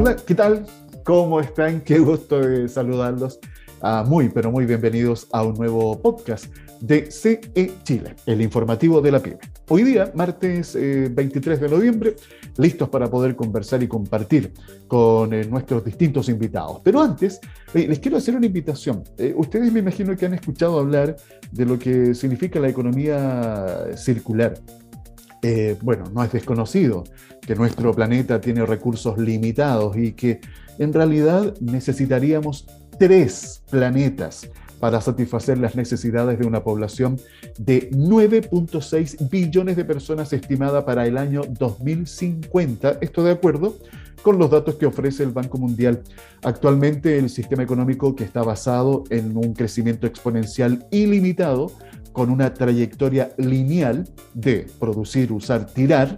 Hola, ¿qué tal? ¿Cómo están? Qué gusto de saludarlos. Ah, muy, pero muy bienvenidos a un nuevo podcast de CE Chile, el informativo de la PYME. Hoy día, martes 23 eh, de noviembre, listos para poder conversar y compartir con eh, nuestros distintos invitados. Pero antes, eh, les quiero hacer una invitación. ustedes me imagino que han escuchado hablar de lo que significa la economía circular. Bueno, no es desconocido que nuestro planeta tiene recursos limitados y que en realidad necesitaríamos tres planetas para satisfacer las necesidades de una población de 9.6 billones de personas estimada para el año 2050. Esto de acuerdo con los datos que ofrece el Banco Mundial. Actualmente el sistema económico que está basado en un crecimiento exponencial ilimitado, con una trayectoria lineal de producir, usar, tirar,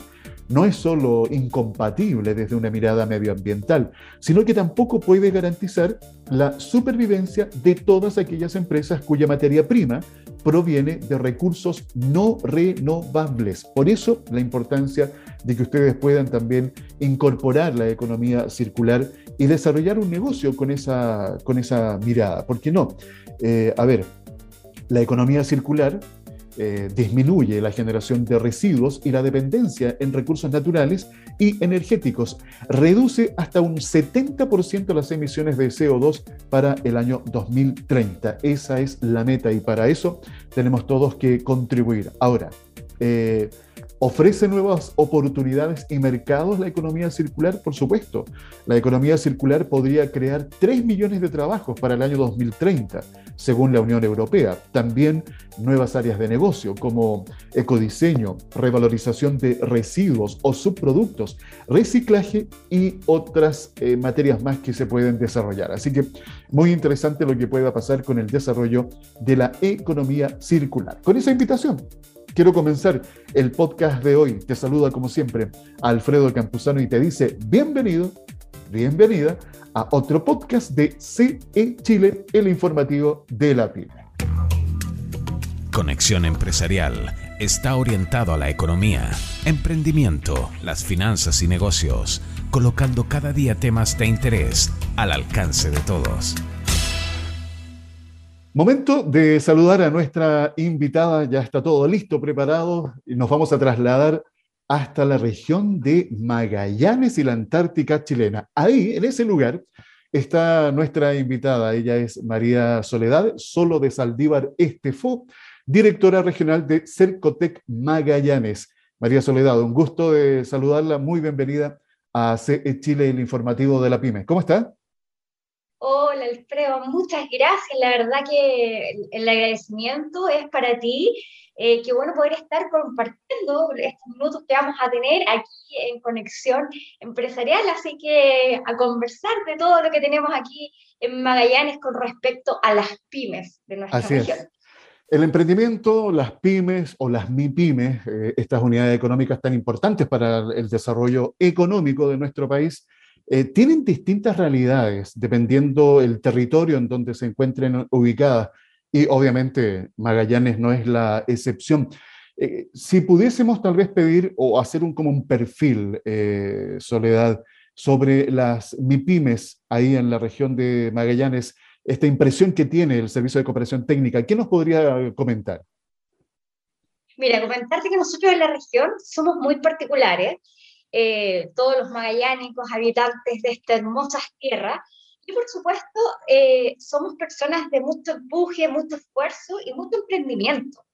no es solo incompatible desde una mirada medioambiental, sino que tampoco puede garantizar la supervivencia de todas aquellas empresas cuya materia prima proviene de recursos no renovables. Por eso la importancia de que ustedes puedan también incorporar la economía circular y desarrollar un negocio con esa, con esa mirada. ¿Por qué no? Eh, a ver, la economía circular eh, disminuye la generación de residuos y la dependencia en recursos naturales y energéticos. Reduce hasta un 70% las emisiones de CO2 para el año 2030. Esa es la meta y para eso tenemos todos que contribuir. Ahora, eh, ¿Ofrece nuevas oportunidades y mercados la economía circular? Por supuesto. La economía circular podría crear 3 millones de trabajos para el año 2030, según la Unión Europea. También nuevas áreas de negocio como ecodiseño, revalorización de residuos o subproductos, reciclaje y otras eh, materias más que se pueden desarrollar. Así que muy interesante lo que pueda pasar con el desarrollo de la economía circular. Con esa invitación Quiero comenzar el podcast de hoy. Te saluda como siempre Alfredo Campuzano y te dice bienvenido, bienvenida a otro podcast de CE Chile, el informativo de la PYME. Conexión Empresarial está orientado a la economía, emprendimiento, las finanzas y negocios, colocando cada día temas de interés al alcance de todos. Momento de saludar a nuestra invitada, ya está todo listo, preparado, y nos vamos a trasladar hasta la región de Magallanes y la Antártica chilena. Ahí, en ese lugar, está nuestra invitada, ella es María Soledad, solo de Saldívar Estefó, directora regional de Cercotec Magallanes. María Soledad, un gusto de saludarla, muy bienvenida a CE Chile, el informativo de la PYME. ¿Cómo está? Hola Alfredo, muchas gracias. La verdad que el agradecimiento es para ti. Eh, qué bueno poder estar compartiendo estos minutos que vamos a tener aquí en Conexión Empresarial. Así que a conversar de todo lo que tenemos aquí en Magallanes con respecto a las pymes de nuestra región. El emprendimiento, las pymes o las MIPYMES, eh, estas unidades económicas tan importantes para el desarrollo económico de nuestro país, eh, tienen distintas realidades dependiendo el territorio en donde se encuentren ubicadas y obviamente Magallanes no es la excepción. Eh, si pudiésemos tal vez pedir o hacer un, como un perfil, eh, Soledad, sobre las MIPIMES ahí en la región de Magallanes, esta impresión que tiene el Servicio de Cooperación Técnica, ¿qué nos podría comentar? Mira, comentarte que nosotros en la región somos muy particulares eh, todos los magallánicos, habitantes de esta hermosa tierra. Y por supuesto, eh, somos personas de mucho empuje, mucho esfuerzo y mucho emprendimiento.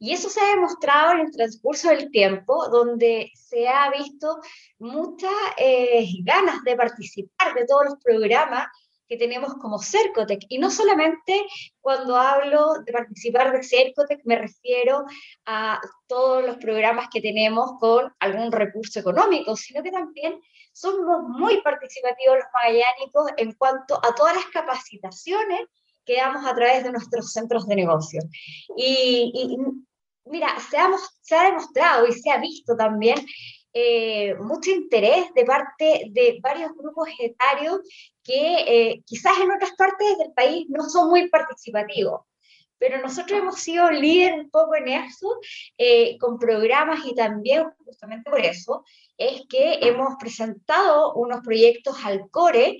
Y eso se ha demostrado en el transcurso del tiempo, donde se ha visto muchas eh, ganas de participar de todos los programas que tenemos como Cercotec. Y no solamente cuando hablo de participar de Cercotec, me refiero a todos los programas que tenemos con algún recurso económico, sino que también somos muy participativos los magallánicos en cuanto a todas las capacitaciones que damos a través de nuestros centros de negocio. Y, mira, se ha demostrado y se ha visto también eh, mucho interés de parte de varios grupos etarios que eh, quizás en otras partes del país no son muy participativos. pero nosotros hemos sido líder un poco en eso, eh, con programas y también justamente por eso es que hemos presentado unos proyectos al CORE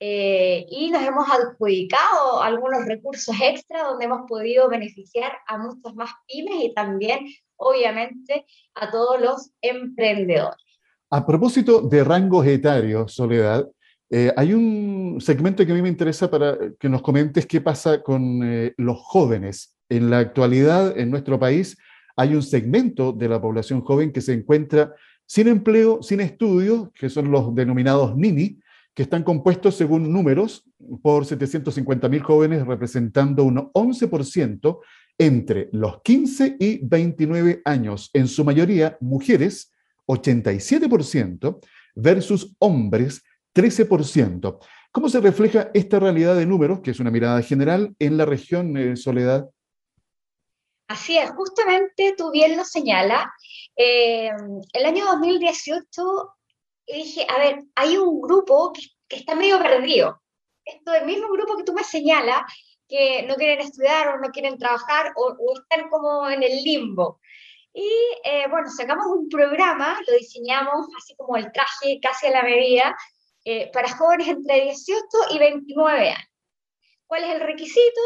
eh, y nos hemos adjudicado algunos recursos extra donde hemos podido beneficiar a muchas más pymes y también, obviamente, a todos los emprendedores. A propósito de rangos etarios, Soledad, eh, hay un segmento que a mí me interesa para que nos comentes qué pasa con eh, los jóvenes. En la actualidad, en nuestro país, hay un segmento de la población joven que se encuentra sin empleo, sin estudios, que son los denominados NINI, que están compuestos según números por 750.000 jóvenes, representando un 11% entre los 15 y 29 años, en su mayoría mujeres, 87%, versus hombres, 13%. ¿Cómo se refleja esta realidad de números, que es una mirada general, en la región eh, Soledad? Así es, justamente tú bien lo señalas. Eh, el año 2018 dije, a ver, hay un grupo que, está medio perdido. Esto el mismo grupo que tú me señalas, no quieren estudiar o no quieren trabajar o, están como en el limbo. Y eh, bueno, sacamos un programa, lo diseñamos así como el traje casi a la medida, eh, para jóvenes entre 18 y 29 años. ¿Cuál es el requisito?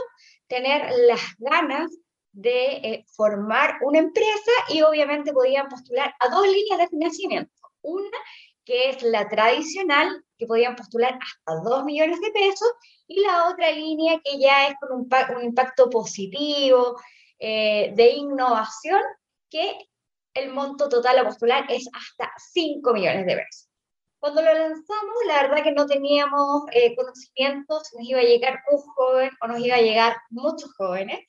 Tener las ganas de eh, formar una empresa y obviamente podían postular a dos líneas de financiamiento. Una que es la tradicional, que podían postular hasta 2 millones de pesos, y la otra línea que ya es con un, un impacto positivo eh, de innovación, que el monto total a postular es hasta 5 millones de pesos. Cuando lo lanzamos, la verdad que no teníamos eh, conocimientos si nos iba a llegar un joven o nos iba a llegar muchos jóvenes.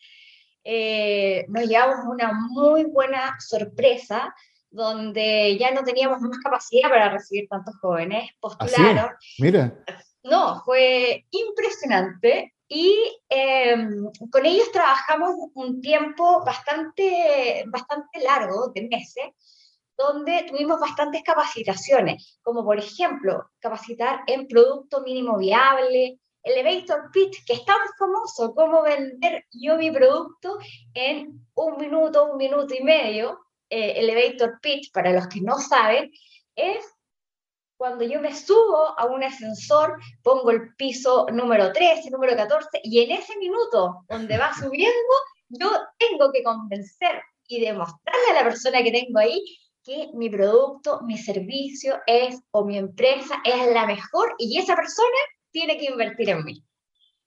Eh, nos llevamos una muy buena sorpresa donde ya no teníamos más capacidad para recibir tantos jóvenes, postularon. Mira. No, fue impresionante y em, con ellos trabajamos un tiempo bastante, bastante largo, de meses, donde tuvimos bastantes capacitaciones, como por ejemplo capacitar en producto mínimo viable, elevator pitch, que es tan famoso como vender yo mi producto en un minuto, un minuto y medio. Eh, elevator pitch, para los que no saben, es cuando yo me subo a un ascensor, pongo el piso número 13, número 14, y en ese minuto donde va subiendo, yo tengo que convencer y demostrarle a la persona que tengo ahí que mi producto, mi servicio es o mi empresa es la mejor y esa persona tiene que invertir en mí.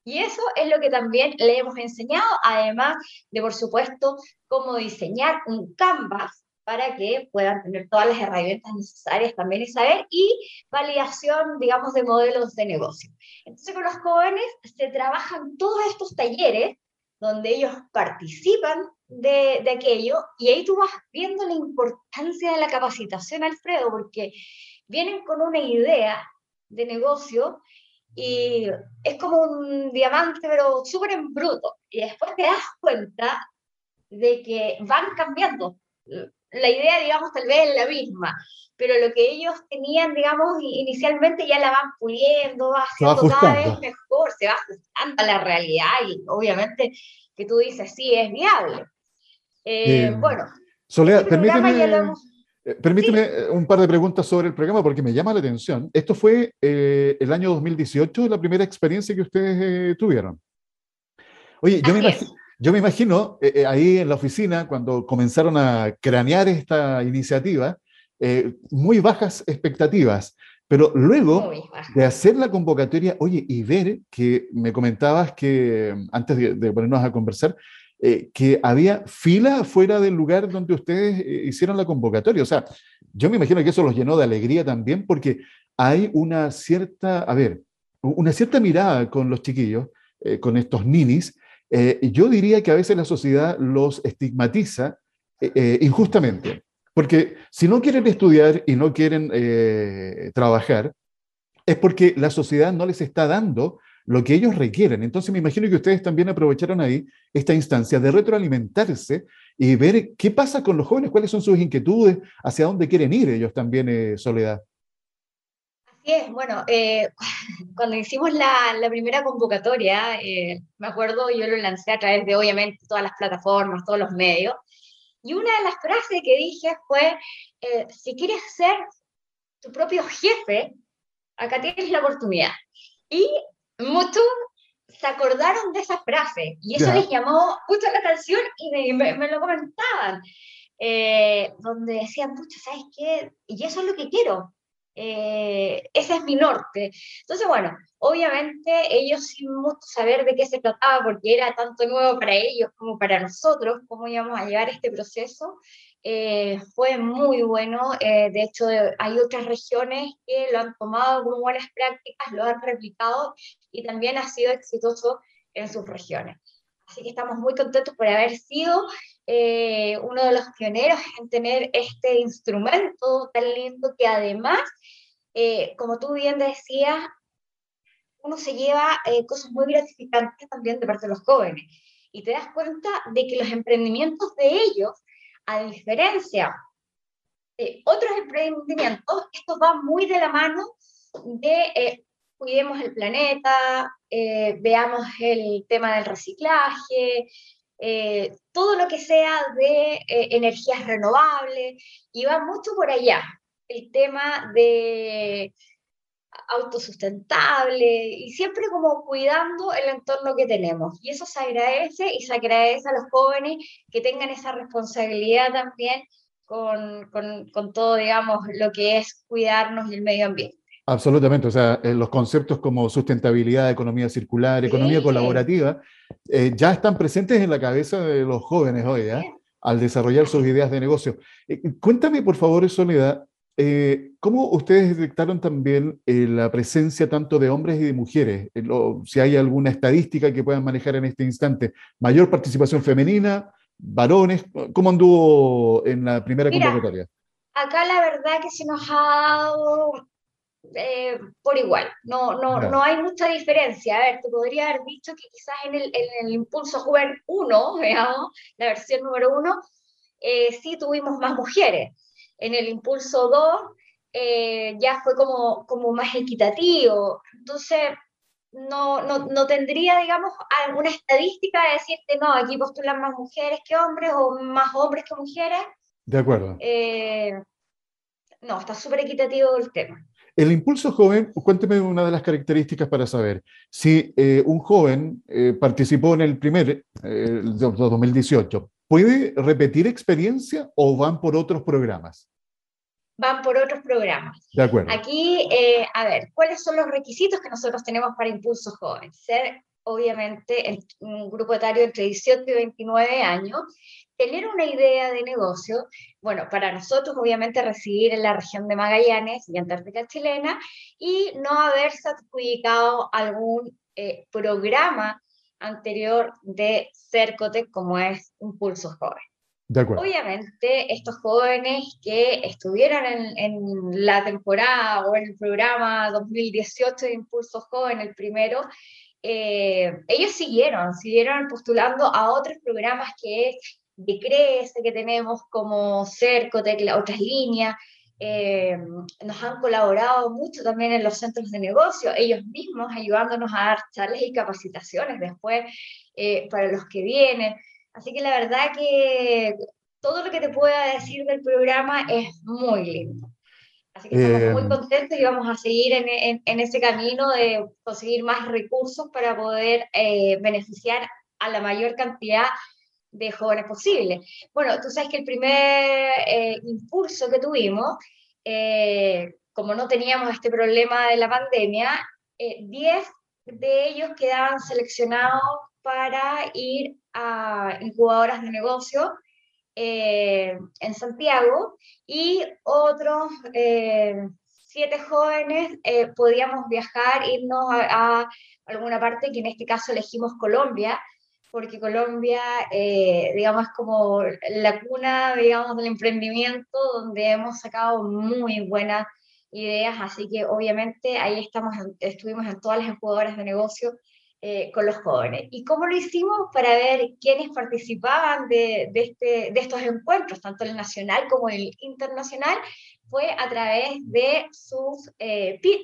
Y eso es lo que también le hemos enseñado, además de, por supuesto, cómo diseñar un canvas para que puedan tener todas las herramientas necesarias también y saber, y validación, digamos, de modelos de negocio. Entonces, con los jóvenes se trabajan todos estos talleres donde ellos participan de, de, aquello y ahí tú vas viendo la importancia de la capacitación, Alfredo, porque vienen con una idea de negocio y es como un diamante, pero súper en bruto. Y después te das cuenta de que van cambiando. La idea, digamos, tal vez es la misma, pero lo que ellos tenían, digamos, inicialmente ya la van puliendo, va haciendo cada vez mejor, se va ajustando a la realidad y obviamente que tú dices, sí, es viable. Eh, bueno. Soledad, este permíteme, eh, permíteme eh, un par de preguntas sobre el programa porque me llama la atención. Esto fue el año 2018, la primera experiencia que ustedes tuvieron. Oye, yo me, imagino, yo me, imagino, ahí en la oficina, cuando comenzaron a cranear esta iniciativa, muy bajas expectativas. Pero luego de hacer la convocatoria, oye, y ver que me comentabas que antes de, ponernos a conversar, eh, que había fila fuera del lugar donde ustedes eh, hicieron la convocatoria. O sea, yo me imagino que eso los llenó de alegría también porque hay una cierta, a ver, una cierta mirada con los chiquillos, eh, con estos ninis. Yo diría que a veces la sociedad los estigmatiza injustamente. Porque si no quieren estudiar y no quieren eh, trabajar, es porque la sociedad no les está dando lo que ellos requieren. Entonces me imagino que ustedes también aprovecharon ahí esta instancia de retroalimentarse y ver qué pasa con los jóvenes, cuáles son sus inquietudes, hacia dónde quieren ir ellos también, eh, Soledad. Así es, bueno, eh, cuando hicimos la, la primera convocatoria, eh, me acuerdo, yo lo lancé a través de obviamente todas las plataformas, todos los medios, y una de las frases que dije fue, eh, si quieres ser tu propio jefe, acá tienes la oportunidad. Y muchos se acordaron de esa frase y eso les llamó mucho la atención y me, me, lo comentaban, donde decían, mucho, ¿sabes qué? Y eso es lo que quiero. Eh, ese es mi norte. Entonces, bueno, obviamente ellos sin mucho saber de qué se trataba, porque era tanto nuevo para ellos como para nosotros, cómo íbamos a llevar este proceso, eh, fue muy bueno. Eh, de hecho, hay otras regiones que lo han tomado como buenas prácticas, lo han replicado y también ha sido exitoso en sus regiones. Así que estamos muy contentos por haber sido eh, uno de los pioneros en tener este instrumento tan lindo que además, eh, como tú bien decías, uno se lleva eh, cosas muy gratificantes también de parte de los jóvenes. Y te das cuenta de que los emprendimientos de ellos, a diferencia de otros emprendimientos, esto va muy de la mano de cuidemos el planeta, veamos el tema del reciclaje, eh, todo lo que sea de eh, energías renovables, y va mucho por allá. El tema de autosustentable y siempre como cuidando el entorno que tenemos. Y eso se agradece y se agradece a los jóvenes que tengan esa responsabilidad también con, con, con todo, digamos, lo que es cuidarnos y el medio ambiente. Absolutamente, o sea, eh, los conceptos como sustentabilidad, economía circular, economía colaborativa, eh, ya están presentes en la cabeza de los jóvenes hoy, ¿eh? al desarrollar sus ideas de negocio. cuéntame, por favor, Soledad, ¿cómo ustedes detectaron también la presencia tanto de hombres y de mujeres? si hay alguna estadística que puedan manejar en este instante. ¿Mayor participación femenina? ¿Varones? ¿Cómo anduvo en la primera convocatoria? Acá la verdad que se nos ha dado eh, por igual, no, no, no hay mucha diferencia. A ver, te podría haber dicho que quizás en el, en el Impulso Joven 1, veamos, la versión número 1, eh, sí tuvimos más mujeres. En el Impulso 2 eh, ya fue como, como más equitativo. Entonces, no, no, no, tendría, digamos, alguna estadística de decirte, no, aquí postulan más mujeres que hombres o más hombres que mujeres. De acuerdo. no, está súper equitativo el tema. El impulso joven, cuénteme una de las características para saber si eh, un joven eh, participó en el primer, eh, 2018, ¿puede repetir experiencia o van por otros programas? Van por otros programas. De acuerdo. Aquí, eh, a ver, ¿cuáles son los requisitos que nosotros tenemos para Impulso Joven? Ser, obviamente, un grupo etario entre 18 y 29 años, tener una idea de negocio, bueno, para nosotros obviamente residir en la región de Magallanes y Antártica chilena y no haberse adjudicado algún eh, programa anterior de Cercotec como es Impulso Joven. Obviamente, estos jóvenes que estuvieron en, en, la temporada o en el programa 2018 de Impulso Joven, el primero, eh, ellos siguieron, siguieron postulando a otros programas que es de Crece que tenemos como Cercotec, otras líneas, eh, nos han colaborado mucho también en los centros de negocio, ellos mismos ayudándonos a dar charlas y capacitaciones después eh, para los que vienen. Así que la verdad que todo lo que te pueda decir del programa es muy lindo. Así que estamos muy eh, contentos y vamos a seguir en, en, ese camino de conseguir más recursos para poder beneficiar a la mayor cantidad de jóvenes posibles. Bueno, tú sabes que el primer eh, impulso que tuvimos, eh, como no teníamos este problema de la pandemia, 10 eh, de ellos quedaban seleccionados para ir a incubadoras de negocio en Santiago y otros siete jóvenes podíamos viajar, irnos a, a, alguna parte, que en este caso elegimos Colombia, porque Colombia, eh, digamos, es como la cuna, digamos, del emprendimiento, donde hemos sacado muy buenas ideas, así que obviamente ahí estamos, estuvimos en todas las incubadoras de negocio eh, con los jóvenes. ¿Y cómo lo hicimos? Para ver quiénes participaban de, de, este, de estos encuentros, tanto el nacional como el internacional, fue a través de sus eh, PIT,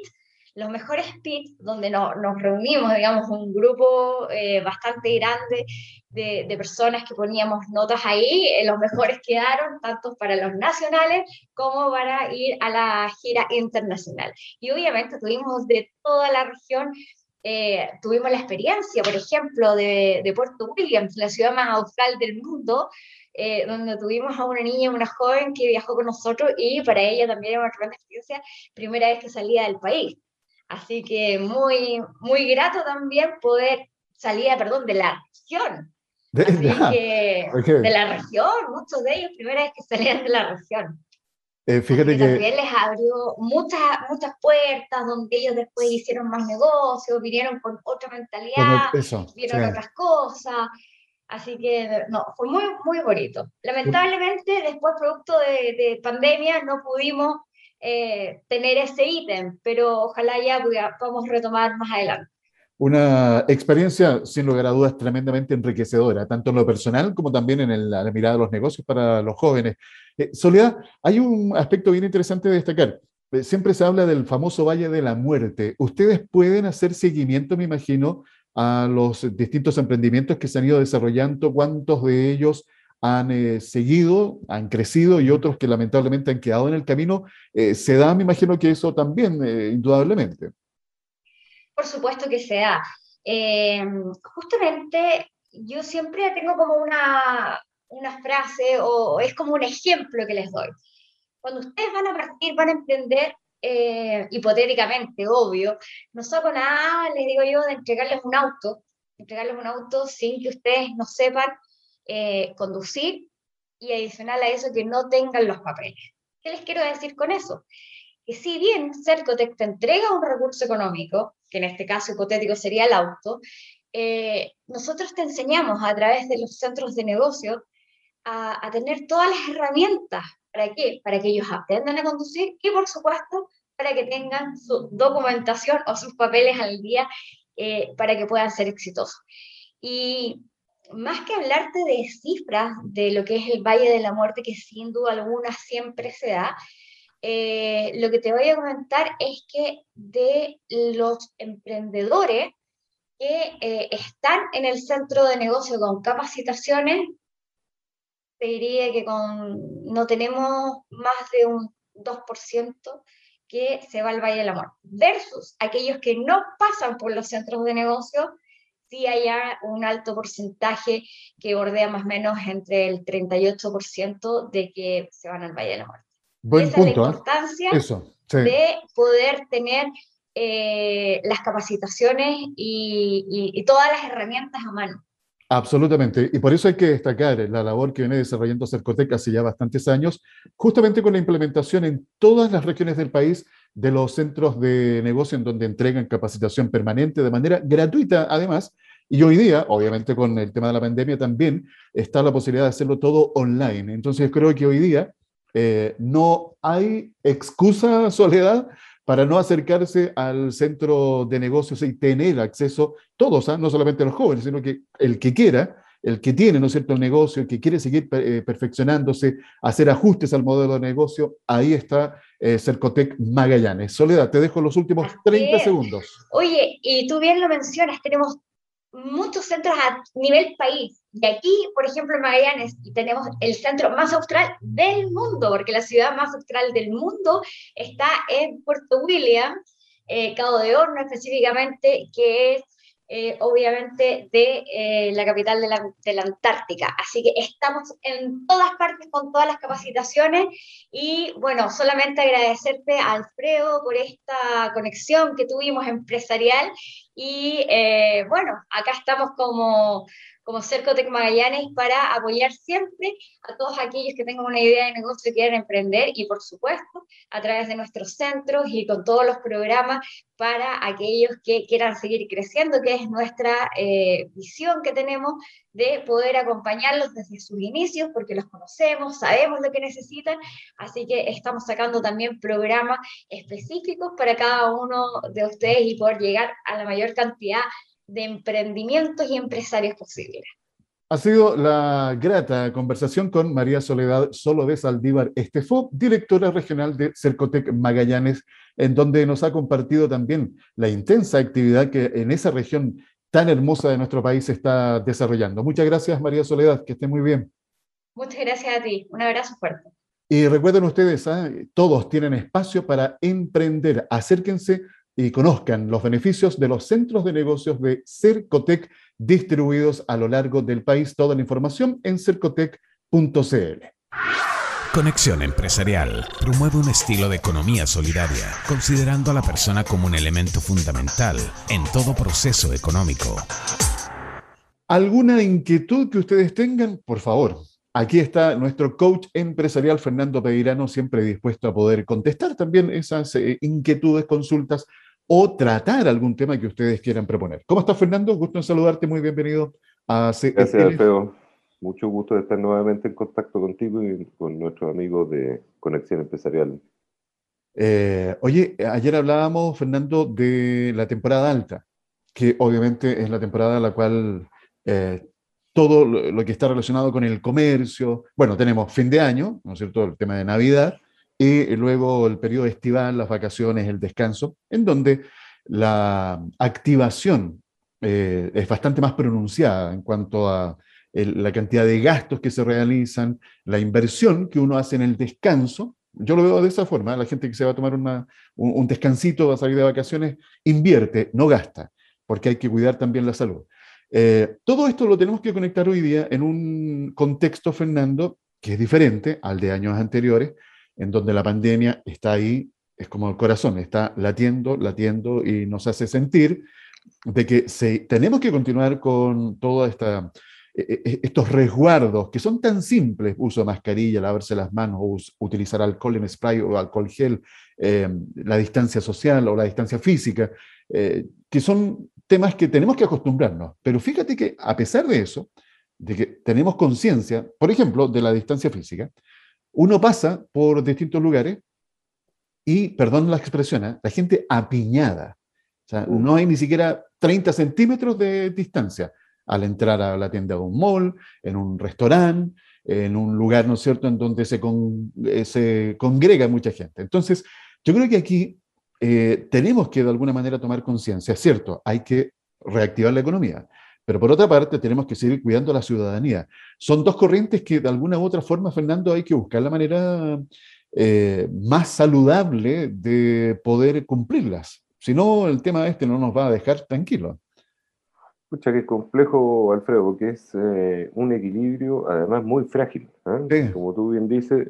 los mejores PIT, donde nos reunimos, digamos, un grupo eh, bastante grande de, de, personas que poníamos notas ahí, eh, los mejores quedaron, tanto para los nacionales como para ir a la gira internacional. Y obviamente tuvimos de toda la región eh, tuvimos la experiencia, por ejemplo, de, de, Puerto Williams, la ciudad más austral del mundo, eh, donde tuvimos a una niña, una joven que viajó con nosotros y para ella también era una gran experiencia, primera vez que salía del país. Así que muy, muy grato también poder salir, perdón, de la región. De, de la región, muchos de ellos primera vez que salían de la región. Eh, fíjate que, también les abrió muchas, muchas puertas donde ellos después hicieron más negocios, vinieron con otra mentalidad, vieron otras cosas. Así que no, fue muy, muy bonito. Lamentablemente, después, producto de, de pandemia, no pudimos eh, tener ese ítem, pero ojalá ya podamos retomar más adelante. Una experiencia, sin lugar a dudas, tremendamente enriquecedora, tanto en lo personal como también en la mirada de los negocios para los jóvenes. Eh, Soledad, hay un aspecto bien interesante de destacar. Eh, siempre se habla del famoso Valle de la Muerte. Ustedes pueden hacer seguimiento, me imagino, a los distintos emprendimientos que se han ido desarrollando, cuántos de ellos han eh, seguido, han crecido y otros que lamentablemente han quedado en el camino. se da, me imagino que eso también, indudablemente. Por supuesto que se da. justamente yo siempre tengo como una, una frase o es como un ejemplo que les doy. Cuando ustedes van a partir, van a emprender, eh, hipotéticamente, obvio, no saco nada, les digo yo, de entregarles un auto, entregarles un auto sin que ustedes no sepan eh, conducir y adicional a eso que no tengan los papeles. ¿Qué les quiero decir con eso? Que si bien Cercotec te entrega un recurso económico, que en este caso hipotético sería el auto, eh, nosotros te enseñamos a través de los centros de negocio a, tener todas las herramientas. ¿Para qué? Para que ellos aprendan a conducir y, por supuesto, para que tengan su documentación o sus papeles al día eh, para que puedan ser exitosos. Y más que hablarte de cifras de lo que es el Valle de la Muerte, que sin duda alguna siempre se da, eh, lo que te voy a comentar es que de los emprendedores que eh, están en el centro de negocio con capacitaciones, te diría que con, no tenemos más de un 2% que se va al Valle del Amor, versus aquellos que no pasan por los centros de negocio, sí hay un alto porcentaje que bordea más o menos entre el 38% de que se van al Valle del Amor. Buen Esa es la ¿eh? importancia de poder tener eh, las capacitaciones y, y todas las herramientas a mano. Absolutamente. Y por eso hay que destacar la labor que viene desarrollando Cercotec hace ya bastantes años, justamente con la implementación en todas las regiones del país de los centros de negocio en donde entregan capacitación permanente de manera gratuita, además. Y hoy día, obviamente con el tema de la pandemia también, está la posibilidad de hacerlo todo online. Entonces creo que hoy día eh, no hay excusa, Soledad, para no acercarse al centro de negocios y tener acceso, todos, ¿ah? no solamente los jóvenes, sino que el que quiera, el que tiene, ¿no es cierto?, el negocio, el que quiere seguir eh, perfeccionándose, hacer ajustes al modelo de negocio, ahí está eh, Cercotec Magallanes. Soledad, te dejo los últimos 30 segundos. Oye, y tú bien lo mencionas, tenemos muchos centros a nivel país. Y aquí, por ejemplo, en Magallanes, tenemos el centro más austral del mundo, porque la ciudad más austral del mundo está en Puerto William, eh, Cabo de Horno específicamente, que es eh, obviamente de eh, la capital de la, de la, Antártica. Así que estamos en todas partes con todas las capacitaciones y bueno, solamente agradecerte a Alfredo por esta conexión que tuvimos empresarial y eh, bueno, acá estamos como como Cercotec Magallanes para apoyar siempre a todos aquellos que tengan una idea de negocio y quieran emprender y por supuesto a través de nuestros centros y con todos los programas para aquellos que quieran seguir creciendo, que es nuestra eh, visión que tenemos de poder acompañarlos desde sus inicios, porque los conocemos, sabemos lo que necesitan, así que estamos sacando también programas específicos para cada uno de ustedes y poder llegar a la mayor cantidad de emprendimientos y empresarios posibles. Ha sido la grata conversación con María Soledad Solo de Saldívar Estefó, directora regional de Cercotec Magallanes, en donde nos ha compartido también la intensa actividad que en esa región tan hermosa de nuestro país se está desarrollando. Muchas gracias, María Soledad, que esté muy bien. Muchas gracias a ti. Un abrazo fuerte. Y recuerden ustedes, ¿ah? todos tienen espacio para emprender. Acérquense y conozcan los beneficios de los centros de negocios de Cercotec distribuidos a lo largo del país. Toda la información en cercotec.cl. Conexión Empresarial promueve un estilo de economía solidaria, considerando a la persona como un elemento fundamental en todo proceso económico. ¿Alguna inquietud que ustedes tengan? Por favor, aquí está nuestro coach empresarial Fernando Pedirano, siempre dispuesto a poder contestar también esas eh, inquietudes, consultas o tratar algún tema que ustedes quieran proponer. ¿Cómo estás, Fernando? Gusto en saludarte, muy bienvenido a Gracias, Alfredo. Mucho gusto de estar nuevamente en contacto contigo y con nuestros amigos de Conexión Empresarial. Eh, oye, ayer hablábamos, Fernando, de la temporada alta, que obviamente es la temporada en la cual eh, todo lo que está relacionado con el comercio, bueno, tenemos fin de año, ¿no es cierto?, el tema de Navidad, y luego el periodo estival, las vacaciones, el descanso, en donde la activación eh, es bastante más pronunciada en cuanto a la cantidad de gastos que se realizan, la inversión que uno hace en el descanso. Yo lo veo de esa forma, la gente que se va a tomar un, descansito, va a salir de vacaciones, invierte, no gasta, porque hay que cuidar también la salud. Eh, todo esto lo tenemos que conectar hoy día en un contexto, Fernando, que es diferente al de años anteriores, en donde la pandemia está ahí, es como el corazón, está latiendo, latiendo y nos hace sentir de que se, tenemos que continuar con toda esta e, e, e, estos resguardos que son tan simples, uso de mascarilla, lavarse las manos, utilizar alcohol en spray o alcohol gel, em, la distancia social o la distancia física, eh, que son temas que tenemos que acostumbrarnos. Pero fíjate que a pesar de eso, de que tenemos conciencia, por ejemplo, de la distancia física, uno pasa por distintos lugares y, perdón la expresión, ¿eh? la gente apiñada. O sea, no hay ni siquiera 30 centímetros de distancia al entrar a la tienda de un mall, en un restaurante, en un lugar, ¿no es cierto?, en donde se, eh, se congrega mucha gente. Entonces, yo creo que aquí eh, tenemos que de alguna manera tomar conciencia. Es cierto, hay que reactivar la economía, pero por otra parte, tenemos que seguir cuidando a la ciudadanía. Son dos corrientes que de alguna u otra forma, Fernando, hay que buscar la manera eh, más saludable de poder cumplirlas. Si no, el tema este no nos va a dejar tranquilos. Escucha, qué complejo, Alfredo, porque es eh, un equilibrio además muy frágil. ¿eh? Como tú bien dices,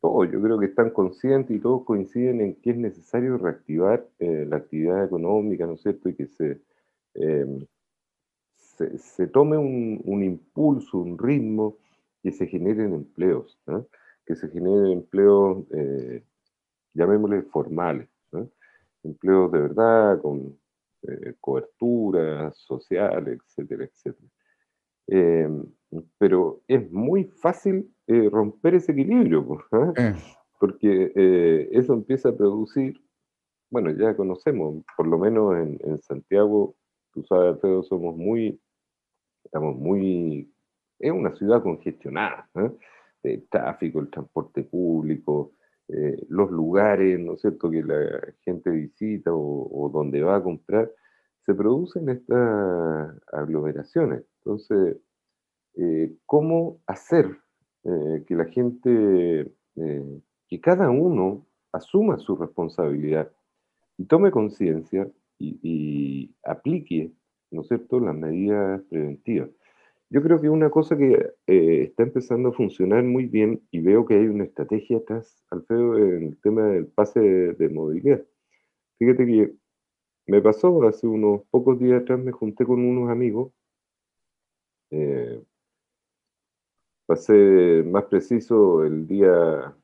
todos yo creo que están conscientes y todos coinciden en que es necesario reactivar la actividad económica, ¿no es cierto? Y que se se, tome un, impulso, un ritmo, que se generen empleos, que se generen empleos, eh, llamémosle formales, empleos de verdad, con eh, cobertura social, etcétera, etcétera. Em, pero es muy fácil eh, romper ese equilibrio, porque eso empieza a producir, bueno, ya conocemos, por lo menos en, en Santiago, tú sabes, Alfredo, somos muy Estamos muy... Es una ciudad congestionada, ¿eh? el tráfico, el transporte público, eh, los lugares, ¿no es cierto?, que la gente visita o, donde va a comprar, se producen estas aglomeraciones. Entonces, eh, ¿cómo hacer que la gente, que cada uno asuma su responsabilidad y tome conciencia y, aplique ¿no es cierto?, las medidas preventivas. Yo creo que una cosa que eh, está empezando a funcionar muy bien y veo que hay una estrategia atrás, Alfredo, en el tema del pase de, movilidad. Fíjate que me pasó hace unos pocos días atrás, me junté con unos amigos, eh, pasé más preciso el día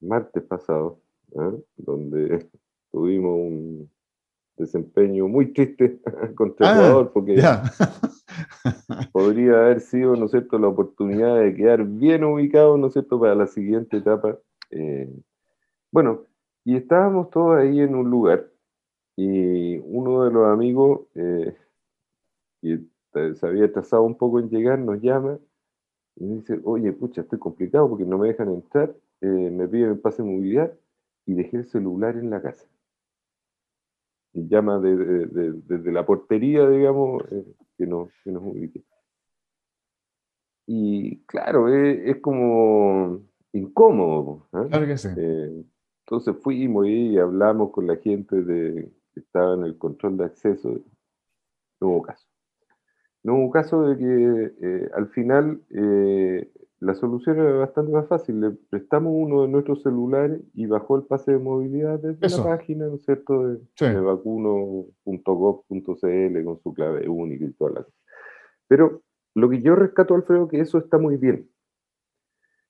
martes pasado, ¿eh? donde tuvimos un, desempeño muy triste contra ah, Ecuador, porque podría haber sido, ¿no es cierto?, la oportunidad de quedar bien ubicado, ¿no es cierto?, para la siguiente etapa. Eh, bueno, y estábamos todos ahí en un lugar, y uno de los amigos, eh, y se había trazado un poco en llegar, nos llama y me dice, oye, pucha, estoy complicado porque no me dejan entrar, eh, me piden el pase de movilidad y dejé el celular en la casa. Llama desde la portería, digamos, eh, que, nos, que nos ubique. Y claro, es, como incómodo. ¿eh? Claro que sí. entonces fuimos y hablamos con la gente de, que estaba en el control de acceso. No hubo caso. No hubo caso de que eh, al final eh, la solución era bastante más fácil. Le prestamos uno de nuestros celulares y bajó el pase de movilidad desde la página, ¿no es cierto?, de, vacuno.gov.cl con su clave única y toda la cosa. Pero lo que yo rescato, Alfredo, que eso está muy bien.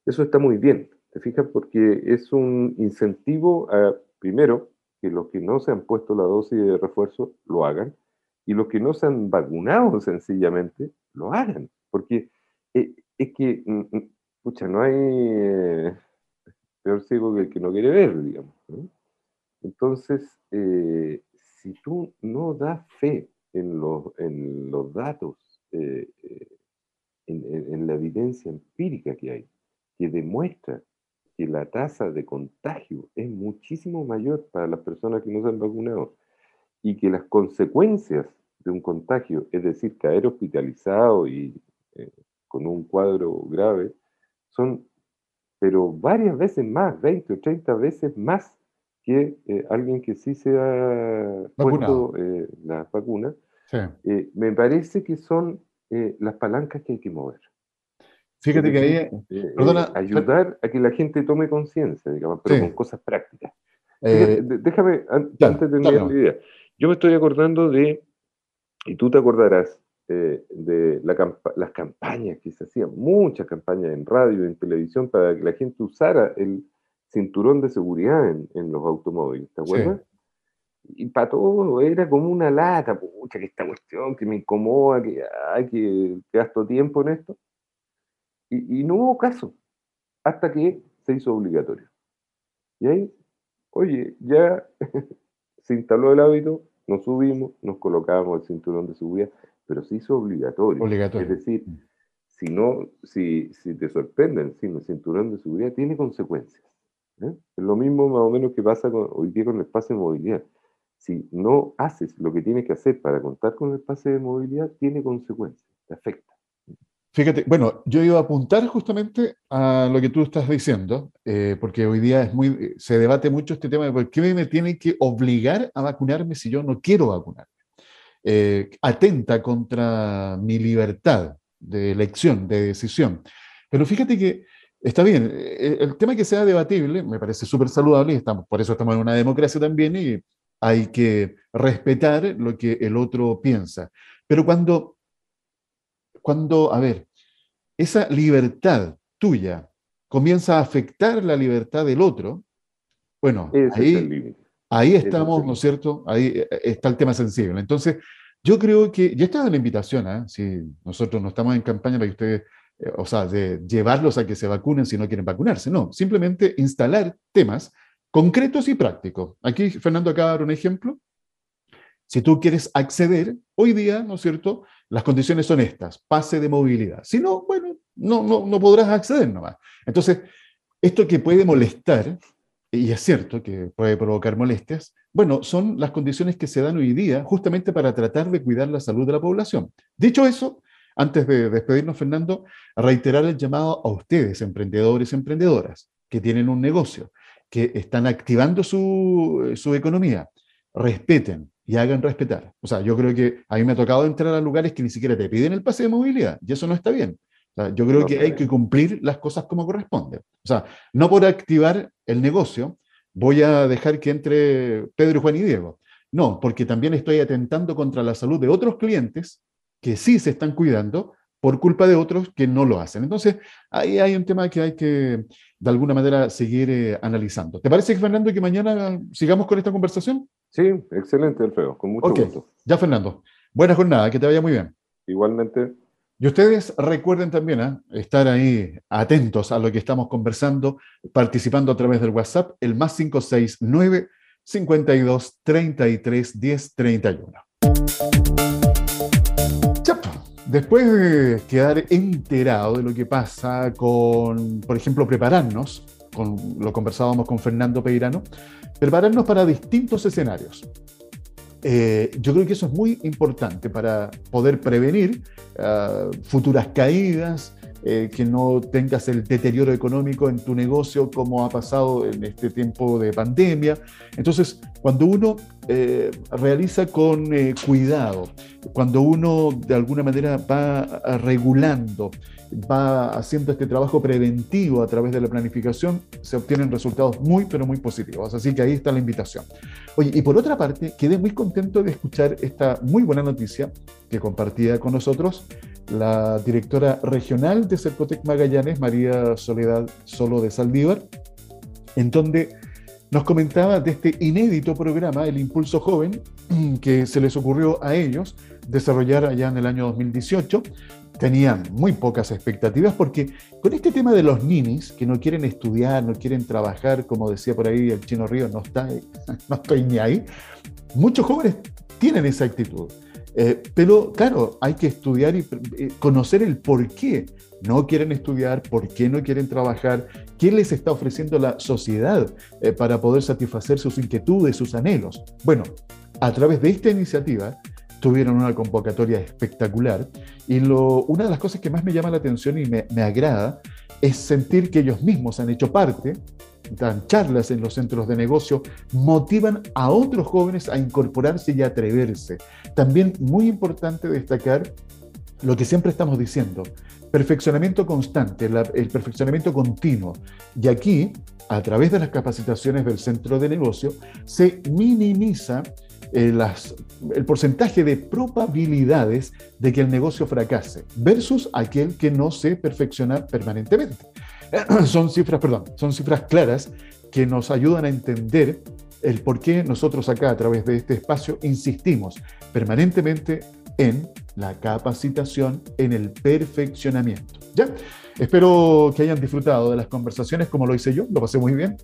Eso está muy bien, ¿te fijas? Porque es un incentivo a, primero, que los que no se han puesto la dosis de refuerzo lo hagan y los que no se han vacunado sencillamente lo hagan. Porque eh, es que, mm, mm, pucha, no hay eh, peor ciego que el que no quiere ver, digamos. Entonces, eh, si tú no das fe en los, en los datos, en, en la evidencia empírica que hay, que demuestra que la tasa de contagio es muchísimo mayor para las personas que no se han vacunado y que las consecuencias de un contagio, es decir, caer hospitalizado y eh, con un cuadro grave, son, pero varias veces más, 20 o 30 veces más que eh, alguien que sí se ha puesto eh, la vacuna. me parece que son las palancas que hay que mover. Fíjate que ahí. Eh, eh, ayudar a que la gente tome conciencia, digamos, pero con cosas prácticas. Eh, déjame, antes de terminar idea. Yo me estoy acordando de, y tú te acordarás, de las campañas que se hacían, muchas campañas en radio y en televisión para que la gente usara el cinturón de seguridad en, los automóviles, ¿te acuerdas? Y para todo era como una lata, pucha, que esta cuestión que me incomoda, que, ay, que gasto tiempo en esto. Y, no hubo caso, hasta que se hizo obligatorio. Y ahí, oye, ya se instaló el hábito, nos subimos, nos colocamos el cinturón de seguridad, pero se hizo obligatorio. obligatorio. Es decir, mm. si, no, si, si te sorprenden sin el cinturón de seguridad, tiene consecuencias. ¿eh? Es lo mismo más o menos que pasa con, hoy día con el pase de movilidad. Si no haces lo que tienes que hacer para contar con el pase de movilidad, tiene consecuencias, te afecta. Fíjate, bueno, yo iba a apuntar justamente a lo que tú estás diciendo, eh, porque hoy día es muy, se debate mucho este tema de por qué me tienen que obligar a vacunarme si yo no quiero vacunarme. Eh, atenta contra mi libertad de elección, de decisión. Pero fíjate que está bien, eh, el tema que sea debatible me parece súper saludable y estamos, por eso estamos en una democracia también y hay que respetar lo que el otro piensa. Pero cuando cuando, a ver, esa libertad tuya comienza a afectar la libertad del otro, bueno, ahí, ahí estamos, ¿no es cierto? Ahí eh, eh, está el tema sensible. Entonces, yo creo que, ya está la invitación, ¿eh? si nosotros no estamos en campaña para que ustedes, eh, o sea, de llevarlos a que se vacunen si no quieren vacunarse, no, simplemente instalar temas concretos y prácticos. Aquí Fernando acaba de dar un ejemplo. Si tú quieres acceder, hoy día, ¿no es cierto? Las condiciones son estas, pase de movilidad. Si no, bueno, no, no, no podrás acceder nomás. Entonces, esto que puede molestar, y es cierto que puede provocar molestias, bueno, son las condiciones que se dan hoy día justamente para tratar de cuidar la salud de la población. Dicho eso, antes de despedirnos, Fernando, reiterar el llamado a ustedes, emprendedores emprendedoras, que tienen un negocio, que están activando su, su economía. Respeten, y hagan respetar. O sea, yo creo que a mí me ha tocado entrar a lugares que ni siquiera te piden el pase de movilidad y eso no está bien. O sea, yo creo que hay que cumplir las cosas como corresponde. O sea, no por activar el negocio voy a dejar que entre Pedro, Juan y Diego. No, porque también estoy atentando contra la salud de otros clientes que sí se están cuidando por culpa de otros que no lo hacen. Entonces, ahí hay un tema que hay que, de alguna manera, seguir eh, analizando. ¿Te parece, Fernando, que mañana sigamos con esta conversación? Sí, excelente, Alfredo, con mucho gusto. Ya, Fernando. Buena jornada, que te vaya muy bien. Igualmente. Y ustedes recuerden también ¿eh? estar ahí atentos a lo que estamos conversando, participando a través del WhatsApp, el más 569 52 33 10 31. Después de quedar enterado de lo que pasa con, por ejemplo, prepararnos, con, lo conversábamos con Fernando Peirano, prepararnos para distintos escenarios. Eh, yo creo que eso es muy importante para poder prevenir ah, futuras caídas, eh, que no tengas el deterioro económico en tu negocio como ha pasado en este tiempo de pandemia. Entonces, cuando uno eh, realiza con eh, cuidado, cuando uno de alguna manera va regulando, va haciendo este trabajo preventivo a través de la planificación, se obtienen resultados muy, pero muy positivos. Así que ahí está la invitación. Oye, y por otra parte, quedé muy contento de escuchar esta muy buena noticia que compartía con nosotros la directora regional de Cercotec Magallanes, María Soledad Solo de Saldívar, en donde nos comentaba de este inédito programa, el Impulso Joven, que se les ocurrió a ellos desarrollar allá en el año 2018. Tenían muy pocas expectativas porque con este tema de los ninis que no quieren estudiar, no quieren trabajar, como decía por ahí el chino Río, no, está, no estoy ni ahí, muchos jóvenes tienen esa actitud. Eh, pero claro, hay que estudiar y eh, conocer el por qué no quieren estudiar, por qué no quieren trabajar, qué les está ofreciendo la sociedad eh, para poder satisfacer sus inquietudes, sus anhelos. Bueno, a través de esta iniciativa tuvieron una convocatoria espectacular y lo, una de las cosas que más me llama la atención y me, me agrada es sentir que ellos mismos han hecho parte dan charlas en los centros de negocio, motivan a otros jóvenes a incorporarse y a atreverse. También muy importante destacar lo que siempre estamos diciendo, perfeccionamiento constante, el perfeccionamiento continuo. Y aquí, a través de las capacitaciones del centro de negocio, se minimiza eh, el porcentaje de probabilidades de que el negocio fracase versus aquel que no se perfecciona permanentemente. son cifras, perdón, son cifras claras que nos ayudan a entender el por qué nosotros acá a través de este espacio insistimos permanentemente en la capacitación, en el perfeccionamiento. ¿Ya? Espero que hayan disfrutado de las conversaciones como lo hice yo, lo pasé muy bien.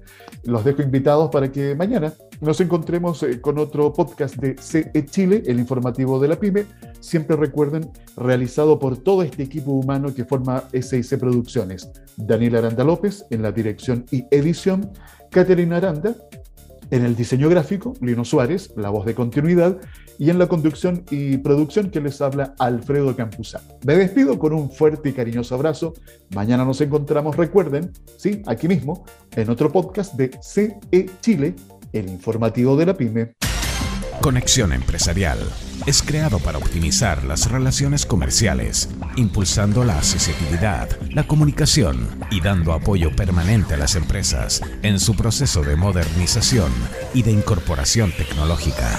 Los dejo invitados para que mañana nos encontremos eh, con otro podcast de CE Chile, el informativo de la PyME. Siempre recuerden, realizado por todo este equipo humano que forma SIC Producciones. Daniel Aranda López en la dirección y edición, Caterina Aranda en el diseño gráfico, Lino Suárez, la voz de continuidad, y en la conducción y producción que les habla Alfredo Campuzano. Me despido con un fuerte y cariñoso abrazo. Mañana nos encontramos, recuerden, sí, aquí mismo, en otro podcast de CE Chile, el informativo de la pyme. Conexión Empresarial es creado para optimizar las relaciones comerciales, impulsando la accesibilidad, la comunicación y dando apoyo permanente a las empresas en su proceso de modernización y de incorporación tecnológica.